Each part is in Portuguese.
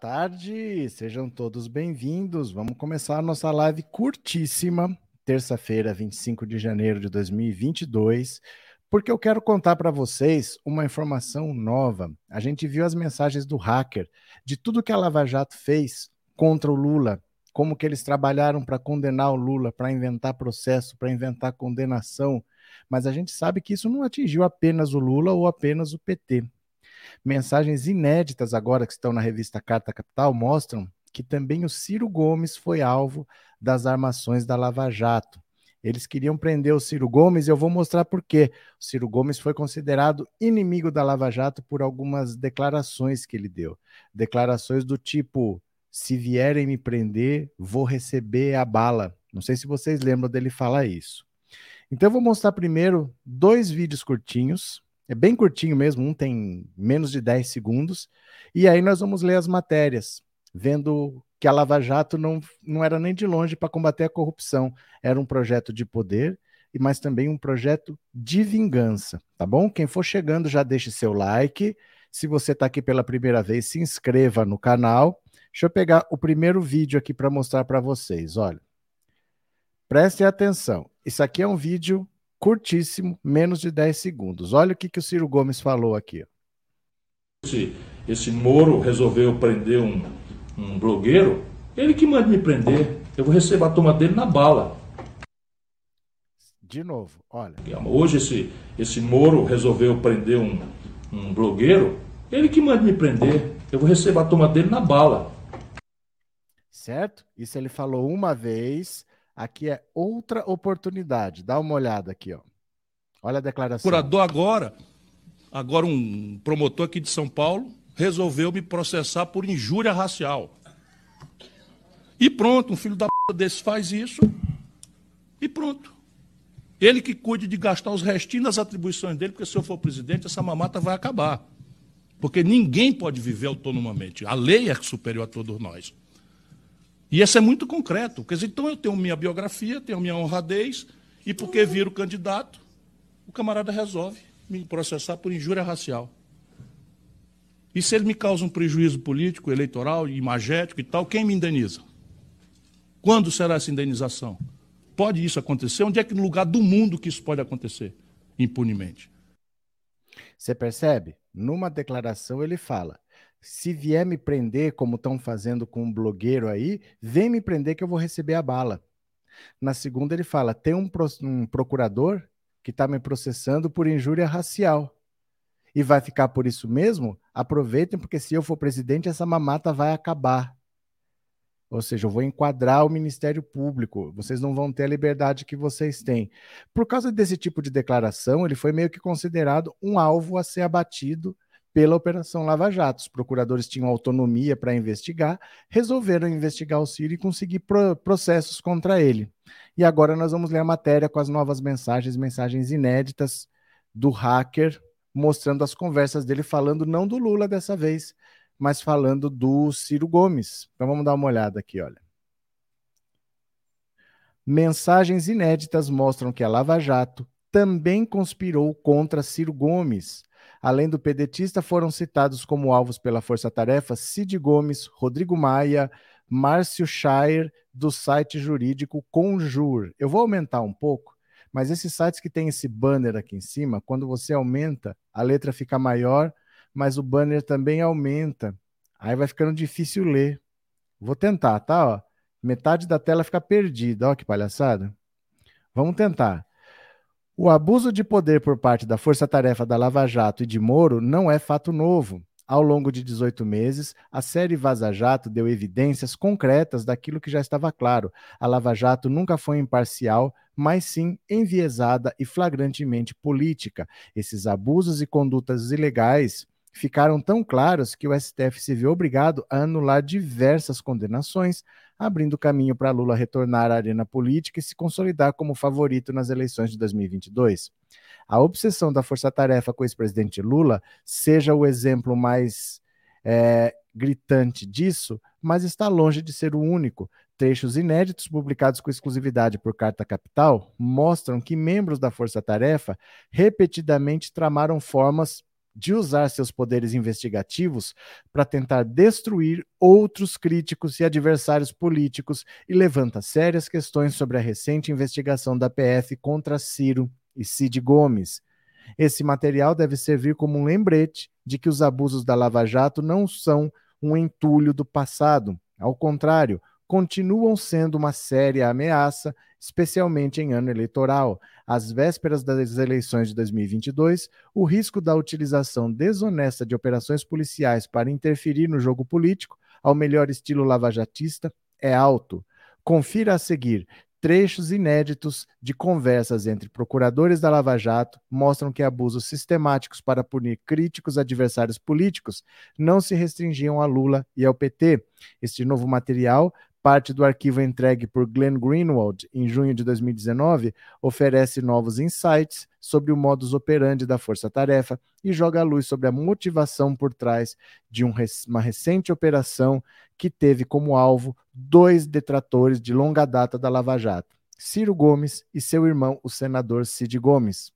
Tarde, sejam todos bem-vindos. Vamos começar a nossa live curtíssima, terça-feira, 25 de janeiro de 2022, porque eu quero contar para vocês uma informação nova. A gente viu as mensagens do hacker de tudo que a Lava Jato fez contra o Lula, como que eles trabalharam para condenar o Lula, para inventar processo, para inventar condenação, mas a gente sabe que isso não atingiu apenas o Lula ou apenas o PT. Mensagens inéditas agora que estão na revista Carta Capital mostram que também o Ciro Gomes foi alvo das armações da Lava Jato. Eles queriam prender o Ciro Gomes e eu vou mostrar por quê. O Ciro Gomes foi considerado inimigo da Lava Jato por algumas declarações que ele deu. Declarações do tipo: se vierem me prender, vou receber a bala. Não sei se vocês lembram dele falar isso. Então eu vou mostrar primeiro dois vídeos curtinhos é bem curtinho mesmo, um tem menos de 10 segundos. E aí nós vamos ler as matérias, vendo que a Lava Jato não, não era nem de longe para combater a corrupção. Era um projeto de poder, mas também um projeto de vingança, tá bom? Quem for chegando já deixe seu like. Se você está aqui pela primeira vez, se inscreva no canal. Deixa eu pegar o primeiro vídeo aqui para mostrar para vocês. Olha, prestem atenção. Isso aqui é um vídeo curtíssimo, menos de 10 segundos. Olha o que, que o Ciro Gomes falou aqui. Esse, esse Moro resolveu prender um, um blogueiro, ele que manda me prender. Eu vou receber a turma dele na bala. De novo, olha. Hoje esse, esse Moro resolveu prender um, um blogueiro, ele que manda me prender. Eu vou receber a turma dele na bala. Certo? Isso ele falou uma vez. Aqui é outra oportunidade. Dá uma olhada aqui, ó. Olha a declaração. Curador agora, agora um promotor aqui de São Paulo resolveu me processar por injúria racial. E pronto, um filho da p desse faz isso e pronto. Ele que cuide de gastar os restinhos das atribuições dele, porque se eu for presidente, essa mamata vai acabar. Porque ninguém pode viver autonomamente. A lei é superior a todos nós. E isso é muito concreto. Quer dizer, então eu tenho minha biografia, tenho minha honradez, e porque viro candidato, o camarada resolve me processar por injúria racial. E se ele me causa um prejuízo político, eleitoral, imagético e tal, quem me indeniza? Quando será essa indenização? Pode isso acontecer? Onde é que no lugar do mundo que isso pode acontecer impunemente? Você percebe? Numa declaração ele fala: se vier me prender, como estão fazendo com um blogueiro aí, vem me prender que eu vou receber a bala. Na segunda, ele fala: tem um, pro, um procurador que está me processando por injúria racial. E vai ficar por isso mesmo? Aproveitem, porque se eu for presidente, essa mamata vai acabar. Ou seja, eu vou enquadrar o Ministério Público. Vocês não vão ter a liberdade que vocês têm. Por causa desse tipo de declaração, ele foi meio que considerado um alvo a ser abatido pela Operação Lava Jato. Os procuradores tinham autonomia para investigar, resolveram investigar o Ciro e conseguir pro processos contra ele. E agora nós vamos ler a matéria com as novas mensagens, mensagens inéditas do hacker, mostrando as conversas dele, falando não do Lula dessa vez, mas falando do Ciro Gomes. Então vamos dar uma olhada aqui, olha. Mensagens inéditas mostram que a Lava Jato também conspirou contra Ciro Gomes Além do pedetista, foram citados como alvos pela Força Tarefa Cid Gomes, Rodrigo Maia, Márcio Shire, do site jurídico Conjur. Eu vou aumentar um pouco, mas esses sites que tem esse banner aqui em cima, quando você aumenta, a letra fica maior, mas o banner também aumenta. Aí vai ficando difícil ler. Vou tentar, tá? Ó, metade da tela fica perdida. Ó, que palhaçada. Vamos tentar. O abuso de poder por parte da Força Tarefa da Lava Jato e de Moro não é fato novo. Ao longo de 18 meses, a série Vaza Jato deu evidências concretas daquilo que já estava claro. A Lava Jato nunca foi imparcial, mas sim enviesada e flagrantemente política. Esses abusos e condutas ilegais ficaram tão claros que o STF se viu obrigado a anular diversas condenações, abrindo caminho para Lula retornar à arena política e se consolidar como favorito nas eleições de 2022. A obsessão da força-tarefa com o ex-presidente Lula seja o exemplo mais é, gritante disso, mas está longe de ser o único. Trechos inéditos publicados com exclusividade por Carta Capital mostram que membros da Força Tarefa repetidamente tramaram formas de usar seus poderes investigativos para tentar destruir outros críticos e adversários políticos e levanta sérias questões sobre a recente investigação da PF contra Ciro e Cid Gomes. Esse material deve servir como um lembrete de que os abusos da Lava Jato não são um entulho do passado. Ao contrário, continuam sendo uma séria ameaça, especialmente em ano eleitoral. Às vésperas das eleições de 2022, o risco da utilização desonesta de operações policiais para interferir no jogo político, ao melhor estilo lavajatista, é alto. Confira a seguir Trechos inéditos de conversas entre procuradores da Lava Jato mostram que abusos sistemáticos para punir críticos adversários políticos não se restringiam a Lula e ao PT. Este novo material parte do arquivo entregue por Glenn Greenwald em junho de 2019, oferece novos insights sobre o modus operandi da força-tarefa e joga a luz sobre a motivação por trás de um, uma recente operação que teve como alvo dois detratores de longa data da Lava Jato, Ciro Gomes e seu irmão, o senador Cid Gomes.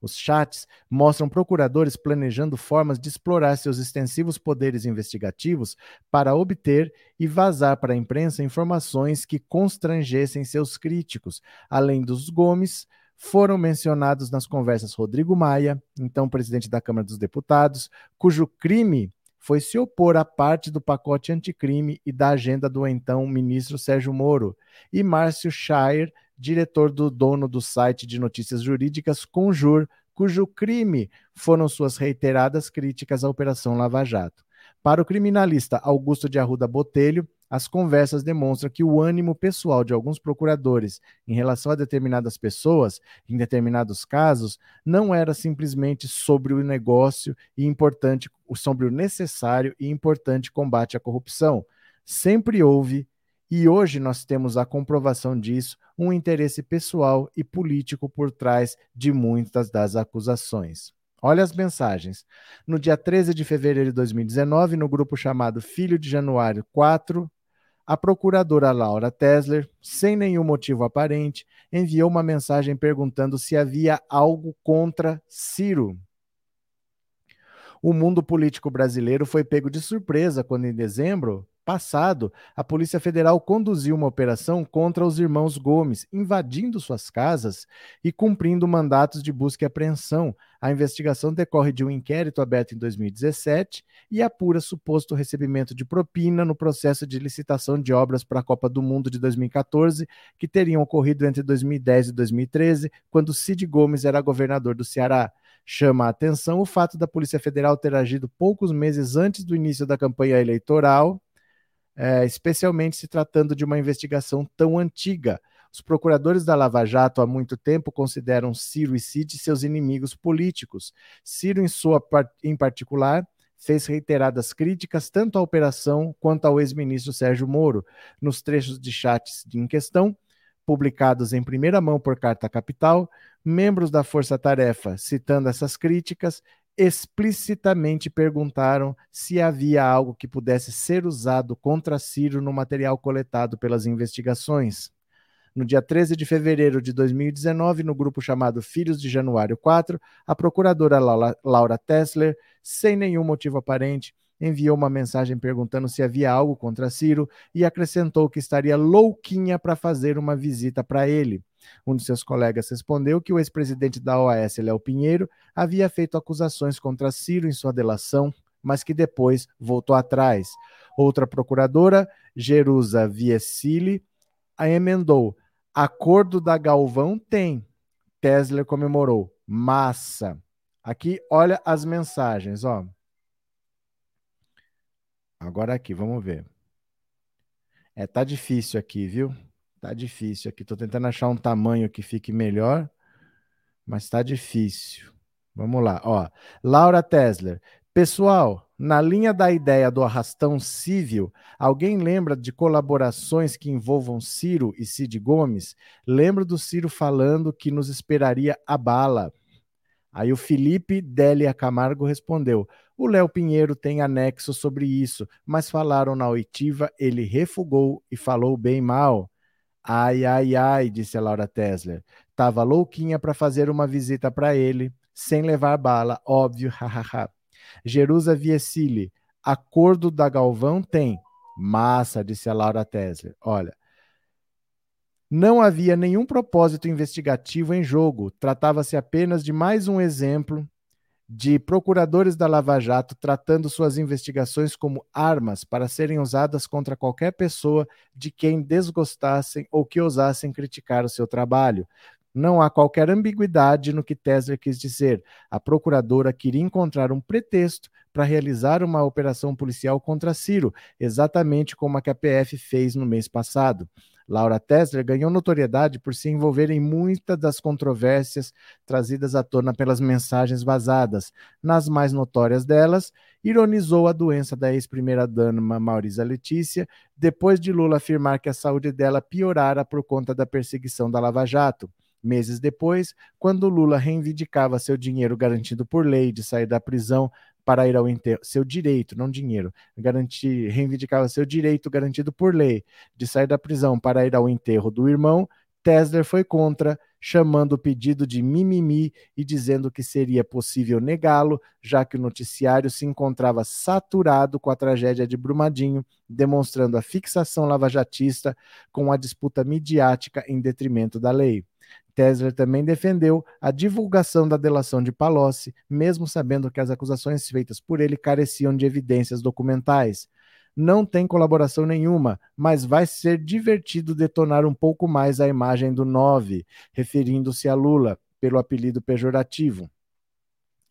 Os chats mostram procuradores planejando formas de explorar seus extensivos poderes investigativos para obter e vazar para a imprensa informações que constrangessem seus críticos. Além dos Gomes, foram mencionados nas conversas Rodrigo Maia, então presidente da Câmara dos Deputados, cujo crime foi se opor à parte do pacote anticrime e da agenda do então ministro Sérgio Moro, e Márcio Shire, diretor do dono do site de notícias jurídicas Conjur, cujo crime foram suas reiteradas críticas à Operação Lava Jato. Para o criminalista Augusto de Arruda Botelho, as conversas demonstram que o ânimo pessoal de alguns procuradores em relação a determinadas pessoas, em determinados casos, não era simplesmente sobre o negócio e importante, sobre o necessário e importante combate à corrupção. Sempre houve e hoje nós temos a comprovação disso, um interesse pessoal e político por trás de muitas das acusações. Olha as mensagens. No dia 13 de fevereiro de 2019, no grupo chamado Filho de Januário 4, a procuradora Laura Tesler, sem nenhum motivo aparente, enviou uma mensagem perguntando se havia algo contra Ciro. O mundo político brasileiro foi pego de surpresa quando, em dezembro, passado, a Polícia Federal conduziu uma operação contra os irmãos Gomes, invadindo suas casas e cumprindo mandatos de busca e apreensão. A investigação decorre de um inquérito aberto em 2017 e apura suposto recebimento de propina no processo de licitação de obras para a Copa do Mundo de 2014, que teriam ocorrido entre 2010 e 2013, quando Cid Gomes era governador do Ceará. Chama a atenção o fato da Polícia Federal ter agido poucos meses antes do início da campanha eleitoral é, especialmente se tratando de uma investigação tão antiga. Os procuradores da Lava Jato há muito tempo consideram Ciro e Cid seus inimigos políticos. Ciro, em, sua, em particular, fez reiteradas críticas tanto à operação quanto ao ex-ministro Sérgio Moro. Nos trechos de chats em questão, publicados em primeira mão por Carta Capital, membros da Força Tarefa, citando essas críticas, explicitamente perguntaram se havia algo que pudesse ser usado contra Ciro no material coletado pelas investigações. No dia 13 de fevereiro de 2019, no grupo chamado Filhos de Januário 4, a procuradora Laura Tessler, sem nenhum motivo aparente, enviou uma mensagem perguntando se havia algo contra Ciro e acrescentou que estaria louquinha para fazer uma visita para ele. Um de seus colegas respondeu que o ex-presidente da OAS, Léo Pinheiro, havia feito acusações contra Ciro em sua delação, mas que depois voltou atrás. Outra procuradora, Jerusa Viesili, a emendou: acordo da Galvão tem. Tesla comemorou. Massa. Aqui, olha as mensagens, ó. Agora aqui, vamos ver. É, tá difícil aqui, viu? Tá difícil aqui. Tô tentando achar um tamanho que fique melhor, mas tá difícil. Vamos lá, ó. Laura Tesler. Pessoal, na linha da ideia do arrastão civil, alguém lembra de colaborações que envolvam Ciro e Cid Gomes? Lembro do Ciro falando que nos esperaria a bala. Aí o Felipe Délia Camargo respondeu: o Léo Pinheiro tem anexo sobre isso, mas falaram na oitiva, ele refugou e falou bem mal. Ai, ai, ai, disse a Laura Tesler. Tava louquinha para fazer uma visita para ele. sem levar bala, óbvio, hahaha. Jerusa Viesili, acordo da Galvão tem. Massa, disse a Laura Tesler. Olha, não havia nenhum propósito investigativo em jogo, tratava-se apenas de mais um exemplo de procuradores da Lava Jato tratando suas investigações como armas para serem usadas contra qualquer pessoa de quem desgostassem ou que ousassem criticar o seu trabalho. Não há qualquer ambiguidade no que Tesler quis dizer. A procuradora queria encontrar um pretexto para realizar uma operação policial contra Ciro, exatamente como a que a PF fez no mês passado. Laura Tesler ganhou notoriedade por se envolver em muitas das controvérsias trazidas à tona pelas mensagens vazadas. Nas mais notórias delas, ironizou a doença da ex-primeira-dama Maurisa Letícia, depois de Lula afirmar que a saúde dela piorara por conta da perseguição da Lava Jato. Meses depois, quando Lula reivindicava seu dinheiro garantido por lei de sair da prisão para ir ao enterro, seu direito, não dinheiro, garantir, reivindicava seu direito garantido por lei de sair da prisão para ir ao enterro do irmão, Tesler foi contra, chamando o pedido de mimimi e dizendo que seria possível negá-lo, já que o noticiário se encontrava saturado com a tragédia de Brumadinho, demonstrando a fixação lavajatista com a disputa midiática em detrimento da lei. Tesler também defendeu a divulgação da delação de Palocci, mesmo sabendo que as acusações feitas por ele careciam de evidências documentais. Não tem colaboração nenhuma, mas vai ser divertido detonar um pouco mais a imagem do 9, referindo-se a Lula, pelo apelido pejorativo.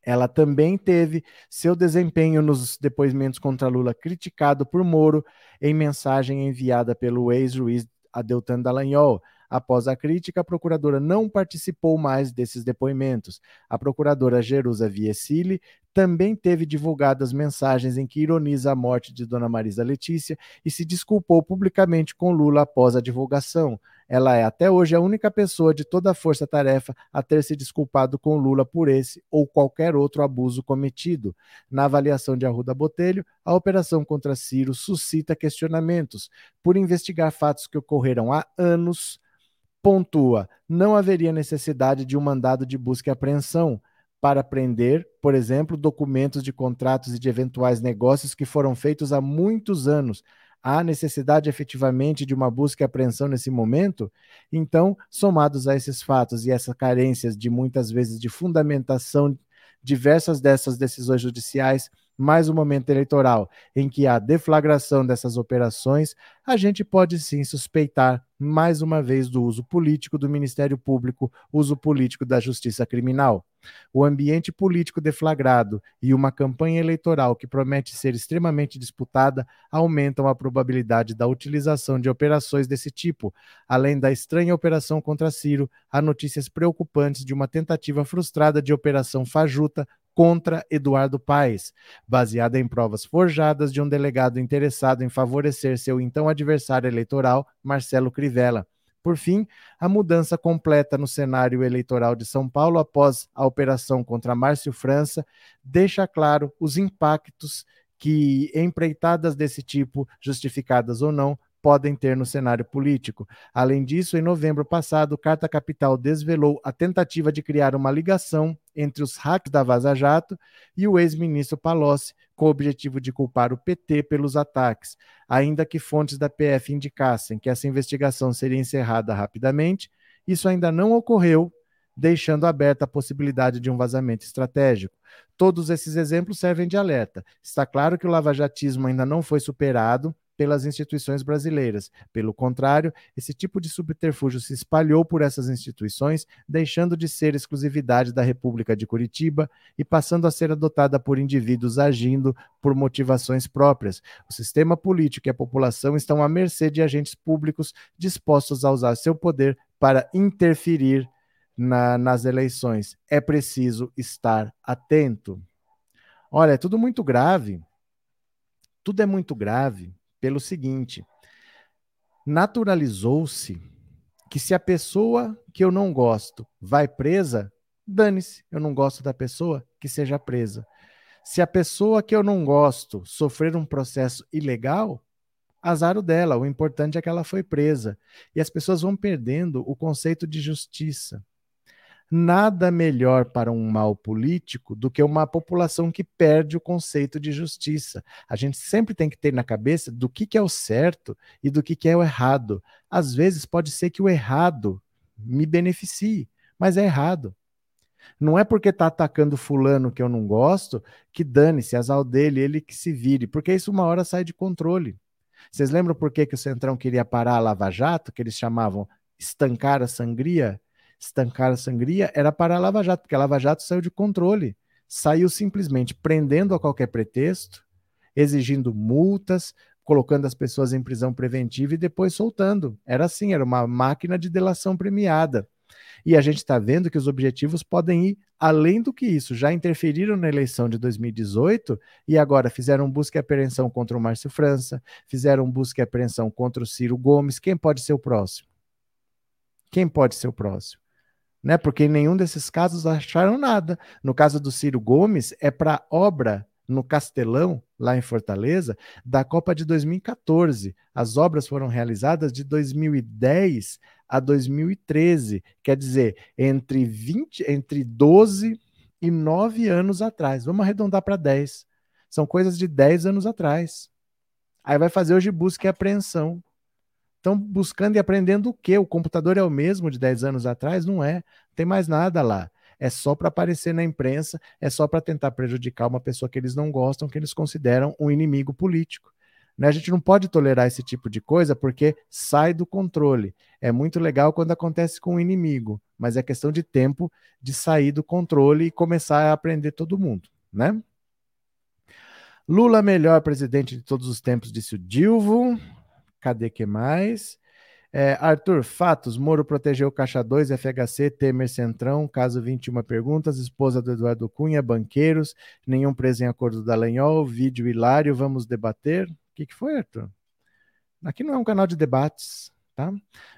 Ela também teve seu desempenho nos depoimentos contra Lula criticado por Moro em mensagem enviada pelo ex-juiz Adeltan Dallagnol, Após a crítica, a procuradora não participou mais desses depoimentos. A procuradora Jerusa Viesili também teve divulgadas mensagens em que ironiza a morte de Dona Marisa Letícia e se desculpou publicamente com Lula após a divulgação. Ela é até hoje a única pessoa de toda a força-tarefa a ter se desculpado com Lula por esse ou qualquer outro abuso cometido. Na avaliação de Arruda Botelho, a operação contra Ciro suscita questionamentos por investigar fatos que ocorreram há anos pontua: não haveria necessidade de um mandado de busca e apreensão para prender, por exemplo, documentos de contratos e de eventuais negócios que foram feitos há muitos anos. Há necessidade efetivamente de uma busca e apreensão nesse momento? Então, somados a esses fatos e essas carências de muitas vezes de fundamentação diversas dessas decisões judiciais mais um momento eleitoral em que há deflagração dessas operações, a gente pode sim suspeitar mais uma vez do uso político do Ministério Público, uso político da Justiça Criminal. O ambiente político deflagrado e uma campanha eleitoral que promete ser extremamente disputada aumentam a probabilidade da utilização de operações desse tipo. Além da estranha operação contra Ciro, há notícias preocupantes de uma tentativa frustrada de operação fajuta contra Eduardo Paes, baseada em provas forjadas de um delegado interessado em favorecer seu então adversário eleitoral, Marcelo Crivella. Por fim, a mudança completa no cenário eleitoral de São Paulo após a operação contra Márcio França deixa claro os impactos que empreitadas desse tipo, justificadas ou não, podem ter no cenário político. Além disso, em novembro passado, Carta Capital desvelou a tentativa de criar uma ligação entre os hacks da Vaza Jato e o ex-ministro Palocci, com o objetivo de culpar o PT pelos ataques, ainda que fontes da PF indicassem que essa investigação seria encerrada rapidamente, isso ainda não ocorreu, deixando aberta a possibilidade de um vazamento estratégico. Todos esses exemplos servem de alerta. Está claro que o lavajatismo ainda não foi superado, pelas instituições brasileiras. Pelo contrário, esse tipo de subterfúgio se espalhou por essas instituições, deixando de ser exclusividade da República de Curitiba e passando a ser adotada por indivíduos agindo por motivações próprias. O sistema político e a população estão à mercê de agentes públicos dispostos a usar seu poder para interferir na, nas eleições. É preciso estar atento. Olha, é tudo muito grave. Tudo é muito grave pelo seguinte: naturalizou-se que se a pessoa que eu não gosto vai presa, dane-se, eu não gosto da pessoa, que seja presa. Se a pessoa que eu não gosto sofrer um processo ilegal, azar o dela, o importante é que ela foi presa. E as pessoas vão perdendo o conceito de justiça. Nada melhor para um mal político do que uma população que perde o conceito de justiça. A gente sempre tem que ter na cabeça do que, que é o certo e do que, que é o errado. Às vezes pode ser que o errado me beneficie, mas é errado. Não é porque está atacando fulano que eu não gosto que dane-se, azar dele, ele que se vire, porque isso uma hora sai de controle. Vocês lembram por que, que o Centrão queria parar a Lava Jato, que eles chamavam estancar a sangria? Estancar a sangria era parar a Lava Jato, porque a Lava Jato saiu de controle. Saiu simplesmente prendendo a qualquer pretexto, exigindo multas, colocando as pessoas em prisão preventiva e depois soltando. Era assim, era uma máquina de delação premiada. E a gente está vendo que os objetivos podem ir além do que isso. Já interferiram na eleição de 2018 e agora fizeram busca e apreensão contra o Márcio França, fizeram busca e apreensão contra o Ciro Gomes. Quem pode ser o próximo? Quem pode ser o próximo? Né? Porque em nenhum desses casos acharam nada. No caso do Ciro Gomes, é para obra no Castelão, lá em Fortaleza, da Copa de 2014. As obras foram realizadas de 2010 a 2013, quer dizer, entre 20, entre 12 e 9 anos atrás. Vamos arredondar para 10. São coisas de 10 anos atrás. Aí vai fazer hoje busca e apreensão. Estão buscando e aprendendo o quê? O computador é o mesmo de 10 anos atrás? Não é. Não tem mais nada lá é só para aparecer na imprensa, é só para tentar prejudicar uma pessoa que eles não gostam, que eles consideram um inimigo político. Né? A gente não pode tolerar esse tipo de coisa porque sai do controle. É muito legal quando acontece com o um inimigo, mas é questão de tempo de sair do controle e começar a aprender todo mundo, né? Lula melhor presidente de todos os tempos, disse o Dilvo. Cadê que mais? É, Arthur, fatos: Moro protegeu Caixa 2, FHC, Temer Centrão, caso 21 perguntas, esposa do Eduardo Cunha, banqueiros, nenhum preso em acordo da Lenhol, vídeo hilário, vamos debater. O que, que foi, Arthur? Aqui não é um canal de debates, tá?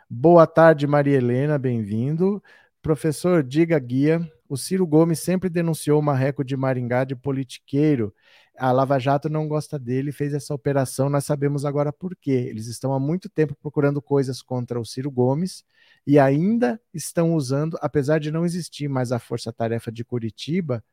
Boa tarde, Maria Helena, bem-vindo. Professor, diga guia. O Ciro Gomes sempre denunciou o Marreco de Maringá de politiqueiro a Lava Jato não gosta dele, fez essa operação, nós sabemos agora por quê. Eles estão há muito tempo procurando coisas contra o Ciro Gomes e ainda estão usando, apesar de não existir mais a Força Tarefa de Curitiba,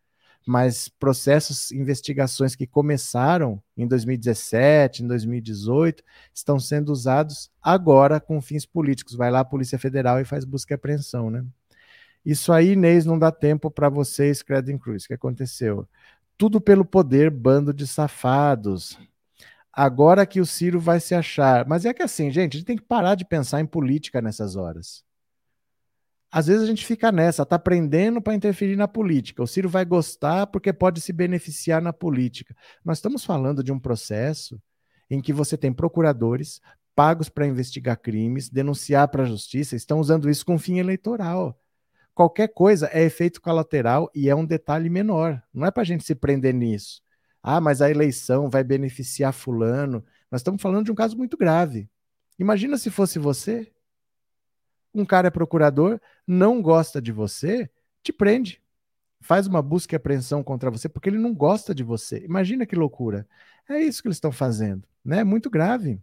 mas processos, investigações que começaram em 2017, em 2018, estão sendo usados agora com fins políticos. Vai lá a Polícia Federal e faz busca e apreensão, né? Isso aí, Inês, não dá tempo para vocês, Credo Cruz. O que aconteceu? Tudo pelo poder, bando de safados. Agora que o Ciro vai se achar. Mas é que assim, gente, a gente tem que parar de pensar em política nessas horas. Às vezes a gente fica nessa, tá aprendendo para interferir na política. O Ciro vai gostar porque pode se beneficiar na política. Nós estamos falando de um processo em que você tem procuradores pagos para investigar crimes, denunciar para a justiça, estão usando isso com fim eleitoral qualquer coisa é efeito colateral e é um detalhe menor. Não é para a gente se prender nisso. Ah, mas a eleição vai beneficiar Fulano. Nós estamos falando de um caso muito grave. Imagina se fosse você. Um cara é procurador, não gosta de você, te prende. Faz uma busca e apreensão contra você porque ele não gosta de você. Imagina que loucura. É isso que eles estão fazendo, né? Muito grave.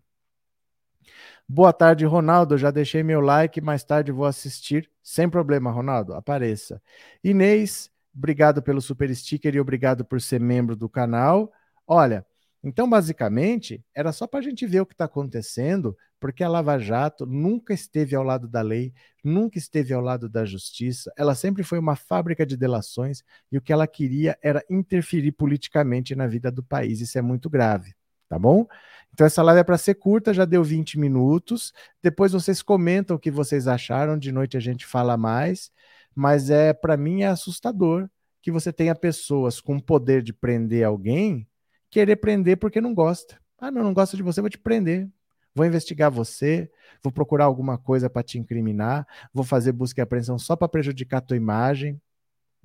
Boa tarde, Ronaldo. Já deixei meu like, mais tarde vou assistir. Sem problema, Ronaldo. Apareça. Inês, obrigado pelo super sticker e obrigado por ser membro do canal. Olha, então basicamente era só para a gente ver o que está acontecendo, porque a Lava Jato nunca esteve ao lado da lei, nunca esteve ao lado da justiça. Ela sempre foi uma fábrica de delações e o que ela queria era interferir politicamente na vida do país. Isso é muito grave, tá bom? Então essa live é para ser curta, já deu 20 minutos. Depois vocês comentam o que vocês acharam, de noite a gente fala mais, mas é para mim é assustador que você tenha pessoas com poder de prender alguém, querer prender porque não gosta. Ah, não, não gosta de você, vou te prender. Vou investigar você, vou procurar alguma coisa para te incriminar, vou fazer busca e apreensão só para prejudicar a tua imagem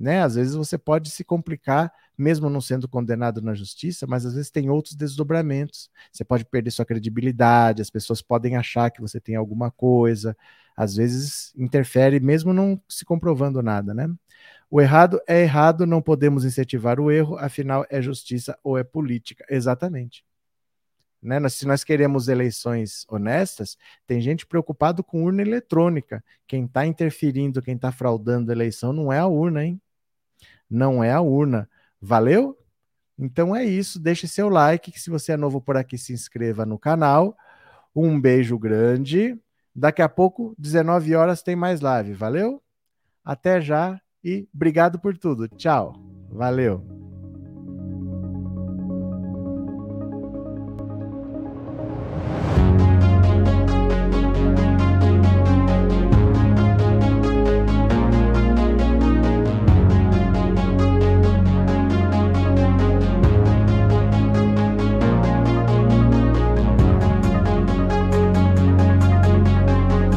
né? Às vezes você pode se complicar, mesmo não sendo condenado na justiça, mas às vezes tem outros desdobramentos. Você pode perder sua credibilidade, as pessoas podem achar que você tem alguma coisa, às vezes interfere, mesmo não se comprovando nada, né? O errado é errado, não podemos incentivar o erro, afinal é justiça ou é política. Exatamente. né? Se nós queremos eleições honestas, tem gente preocupado com urna eletrônica. Quem está interferindo, quem está fraudando a eleição não é a urna, hein? Não é a urna. Valeu? Então é isso. Deixe seu like, se você é novo por aqui, se inscreva no canal. Um beijo grande. Daqui a pouco, 19 horas, tem mais live. Valeu? Até já e obrigado por tudo. Tchau. Valeu.